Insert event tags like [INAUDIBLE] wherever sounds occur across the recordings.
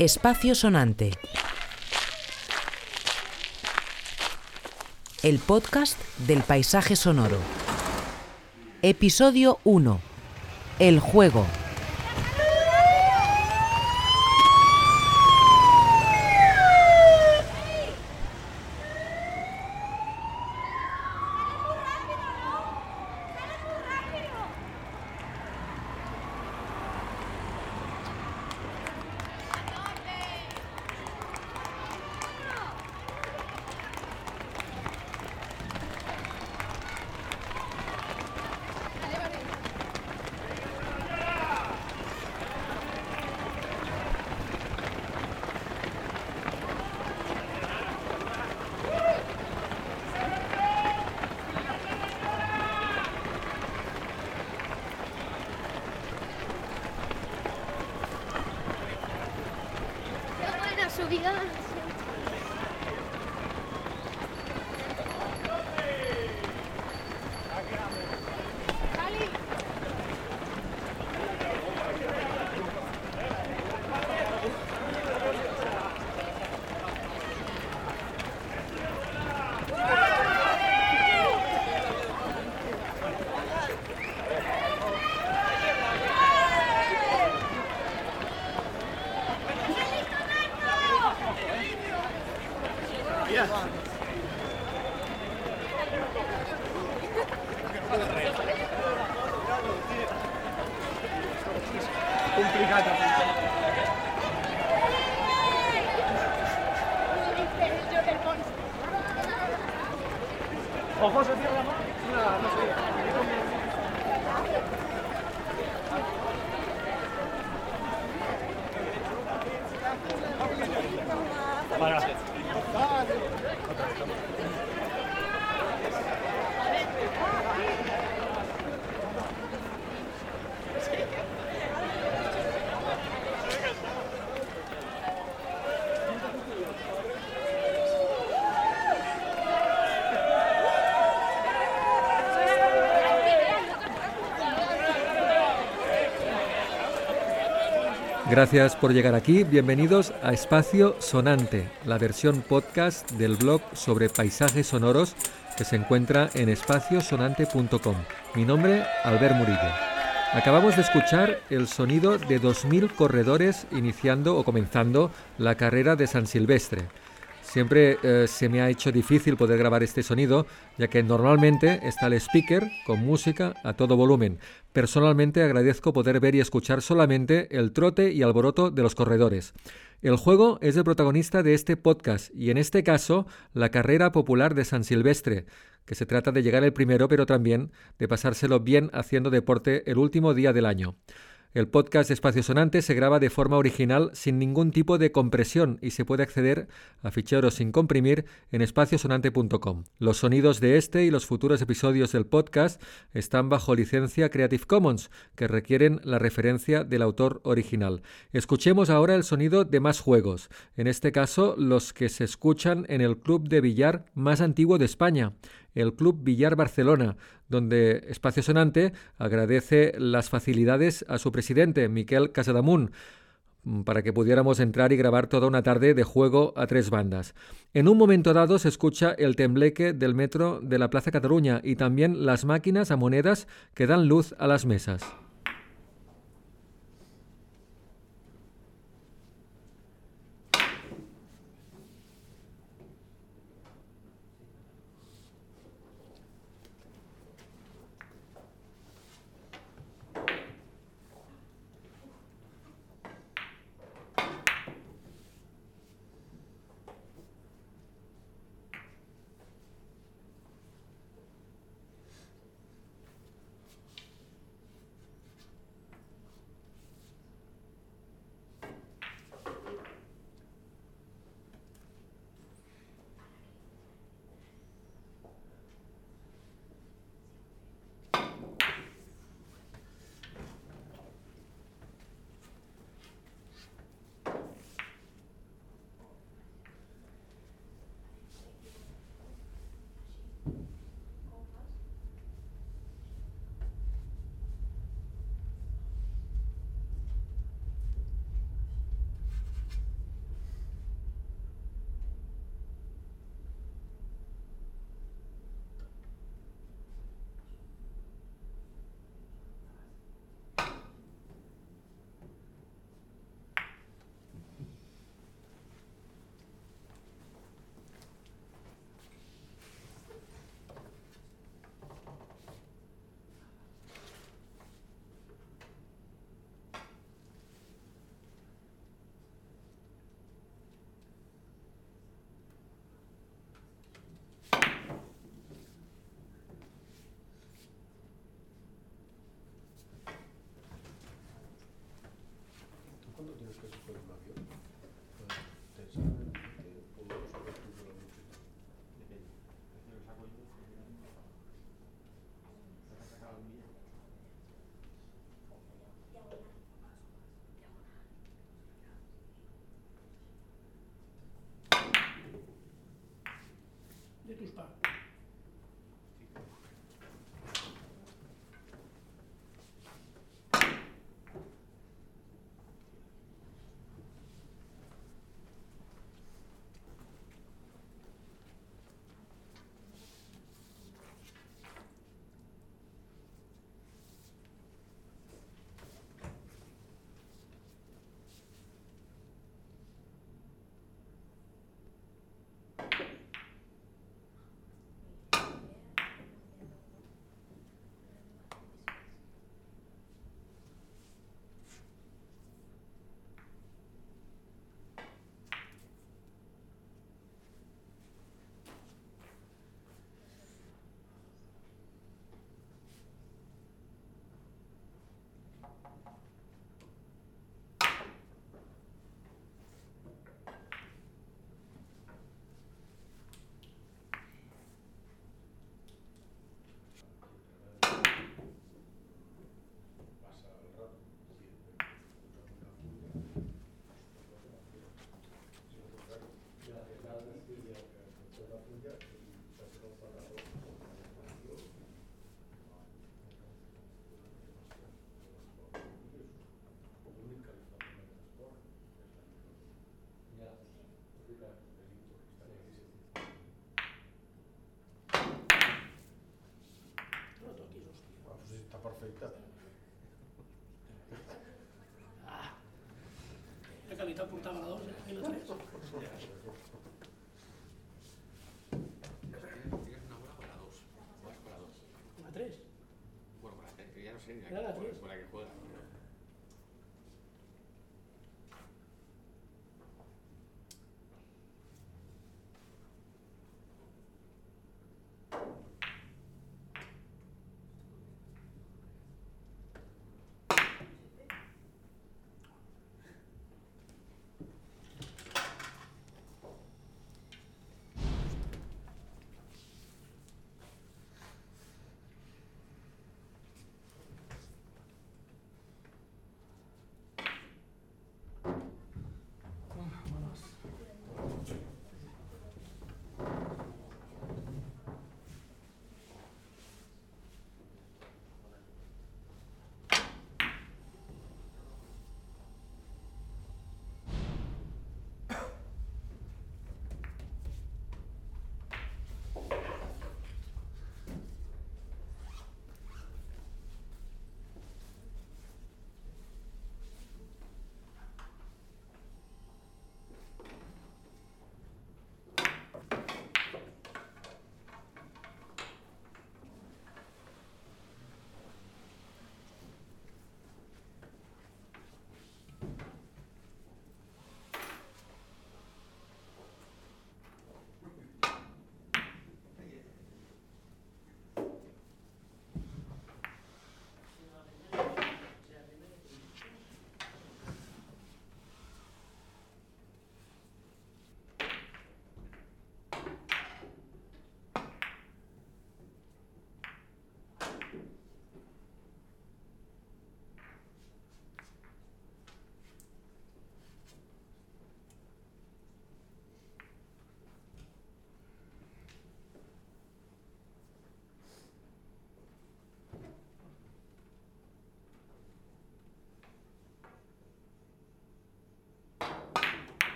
Espacio Sonante. El podcast del paisaje sonoro. Episodio 1. El juego. 平安 Yeah. Complicat. Ojo, se tira la mà. No, no sé. Vale, gracias. Por llegar aquí. Bienvenidos a Espacio Sonante, la versión podcast del blog sobre paisajes sonoros que se encuentra en espaciosonante.com. Mi nombre, Albert Murillo. Acabamos de escuchar el sonido de 2.000 corredores iniciando o comenzando la carrera de San Silvestre. Siempre eh, se me ha hecho difícil poder grabar este sonido, ya que normalmente está el speaker con música a todo volumen. Personalmente agradezco poder ver y escuchar solamente el trote y alboroto de los corredores. El juego es el protagonista de este podcast y en este caso la carrera popular de San Silvestre, que se trata de llegar el primero pero también de pasárselo bien haciendo deporte el último día del año. El podcast Espacio Sonante se graba de forma original sin ningún tipo de compresión y se puede acceder a ficheros sin comprimir en espaciosonante.com. Los sonidos de este y los futuros episodios del podcast están bajo licencia Creative Commons, que requieren la referencia del autor original. Escuchemos ahora el sonido de más juegos, en este caso los que se escuchan en el club de billar más antiguo de España, el Club Villar Barcelona, donde Espacio Sonante agradece las facilidades a su presidente, Miquel Casadamunt, para que pudiéramos entrar y grabar toda una tarde de juego a tres bandas. En un momento dado se escucha el tembleque del metro de la Plaza Cataluña y también las máquinas a monedas que dan luz a las mesas. Perfecte. La qualitat portava la 2, eh? I la 3. ¿Tienes una bola con la 2? Vas con la 2. La 3. Bueno, con la 3, ya no sé ni la, la que, tres. con la que juega.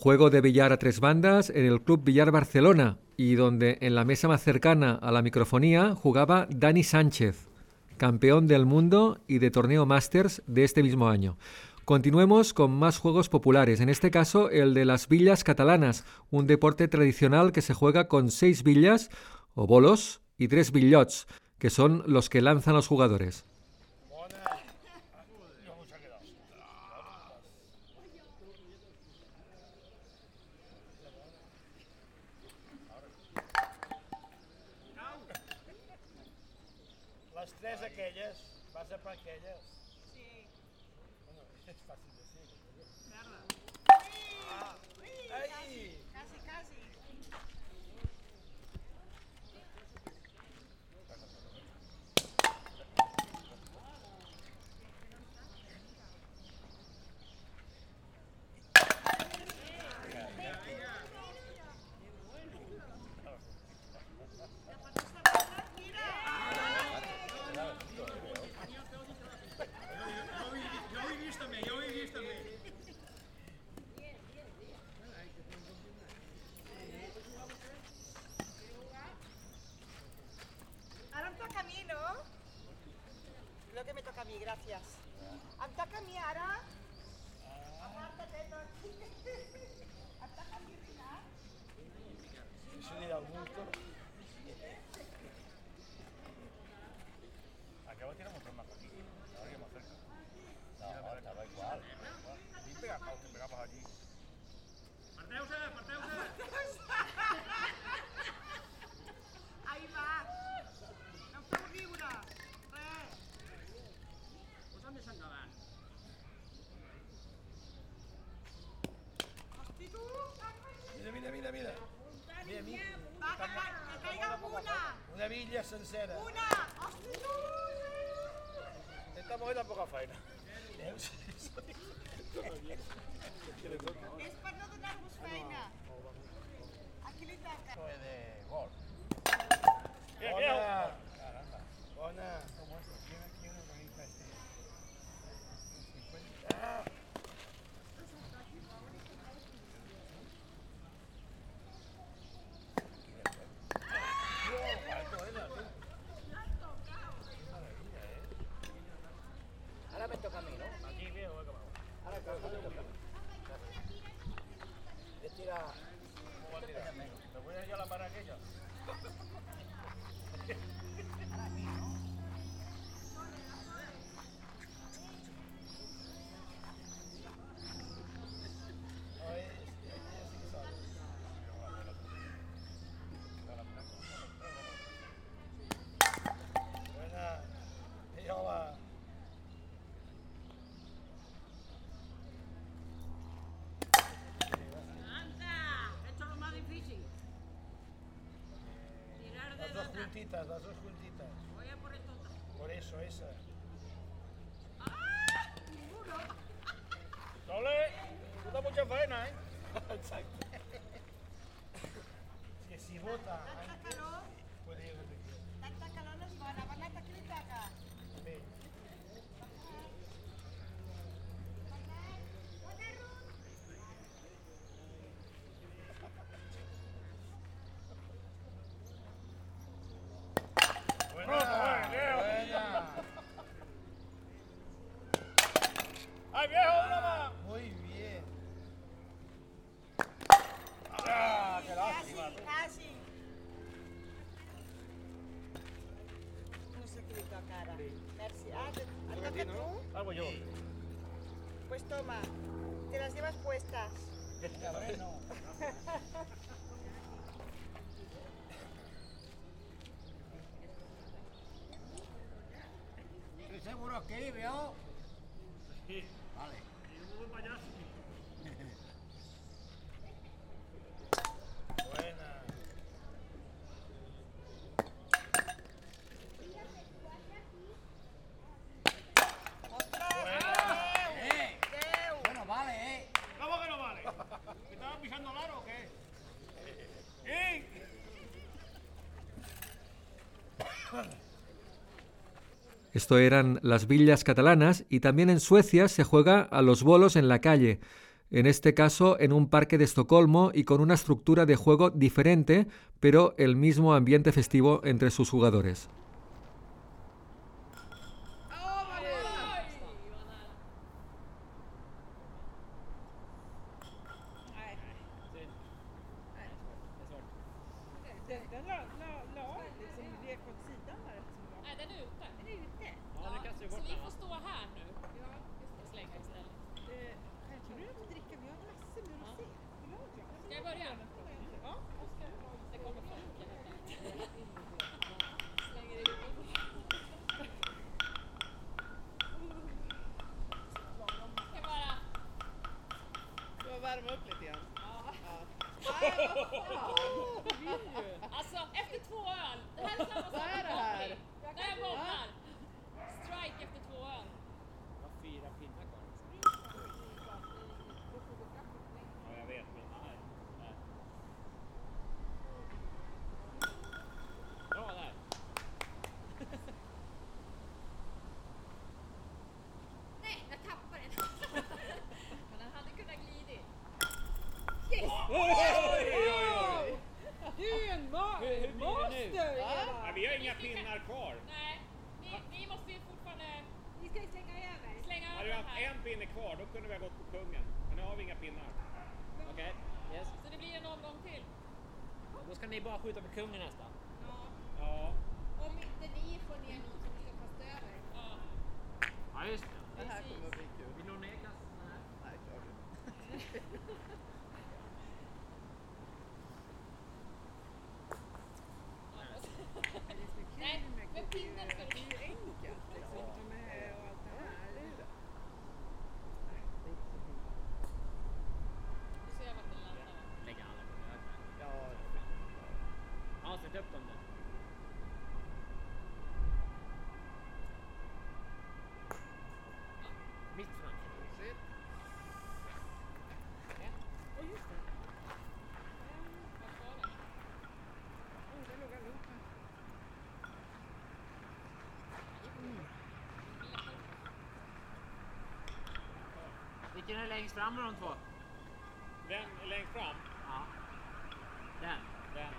Juego de billar a tres bandas en el Club Billar Barcelona y donde en la mesa más cercana a la microfonía jugaba Dani Sánchez, campeón del mundo y de torneo Masters de este mismo año. Continuemos con más juegos populares, en este caso el de las billas catalanas, un deporte tradicional que se juega con seis billas o bolos y tres billots, que son los que lanzan los jugadores. Les tres aquelles, vas a per aquelles. Sí. Bueno, és fàcil de ser. Merda. Ah. Ai! Casi, casi. Ahora em toca a mi, no? Lo que me toca a mi, ara? Aparta-te, doncs. Em toca a mi, Ricard? Eso del bulto. Acabo de tirar mucho más aquí. Ahora que más cerca. No, estaba igual. Pegamos allí. Villas senceres. Una! Ostres, no! Esta mujer tampoco feina. És per no donar-vos feina. A qui li toca? de gol. Bona. Bona. Ah. Ahora me toca a mí, ¿no? Aquí viejo, Ahora claro, me toca. Le tira. ¿Cómo va a tirar? ¿Me voy a ir a la para aquella? [LAUGHS] Buena. Y ahora. Esto es lo más difícil. Tirar de Las dos atrás. juntitas, las dos juntitas. Voy a por esto. Por eso, esa. ¡Ah! Ninguno. ¡Sole! Tú da mucha faena, ¿eh? [LAUGHS] Exacto. Si, si vota Tanta antes, calor, puede ir donde quiera. tanta calor no és bona. Bernat, a qui li toca? Sí. Buena, buena. ¡Ay, viejo, una más! Muy bien. ¡Ah, qué lástima! Quasi, quasi. No sé qui li toca ara. Merci. Ah, te- et toca a tu? Algo yo. Pues toma, te las llevas puestas. ¿Estoy seguro que veo? Vale. Buena. ¡Ostres! ¡Eh! Déu! Bueno, vale, ¿eh? ¿Cómo que no vale? ¿Me estaba pisando largo o qué? ¿Sí? Esto eran las villas catalanas y también en Suecia se juega a los bolos en la calle, en este caso en un parque de Estocolmo y con una estructura de juego diferente, pero el mismo ambiente festivo entre sus jugadores. Nej, den är ute. Den är ute? Ja, så vi får stå här nu och slänga istället. Ska jag börja? Nästan. Ja. Om inte ni får ner någon som ska kasta över. Ja. Ja, just det. Det här kommer att bli kul. Vill ha ner kassan här? Nej, kör du. [LAUGHS] Nej, med pinnen ska du... Vilken är längst fram av de två? Vem är längst fram? Ja. Den. Den.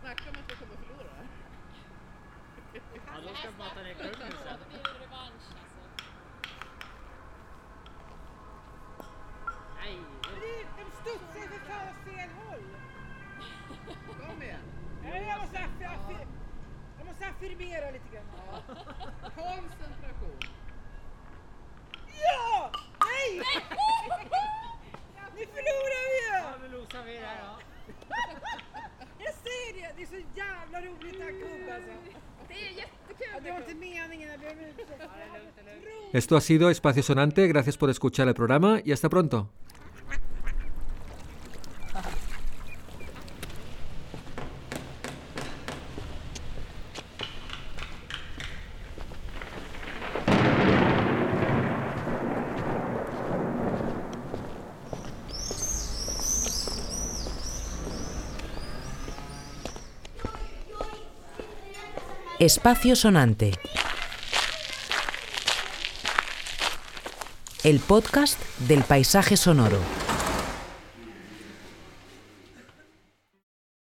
Snacka om att vi kommer att förlora. Ja, då ska bara ta ner kursen sen. Då blir revansch alltså. Studsar för fan åt fel håll. Kom igen. Nej, Jag måste, jag måste affirmera lite grann. Ja. Koncentration. Ja! Nej! Nu förlorar vi ju! Ja, men losar vi där då. Jag säger det, det är så jävla roligt det här kubb alltså. Det är jättekul Ja, det var inte meningen, jag ber om ursäkt. Ja, det är lugnt, det är lugnt. Esto ha sido Espacio Sonante, gracias por escuchar el programa y hasta pronto. Espacio Sonante. El podcast del paisaje sonoro.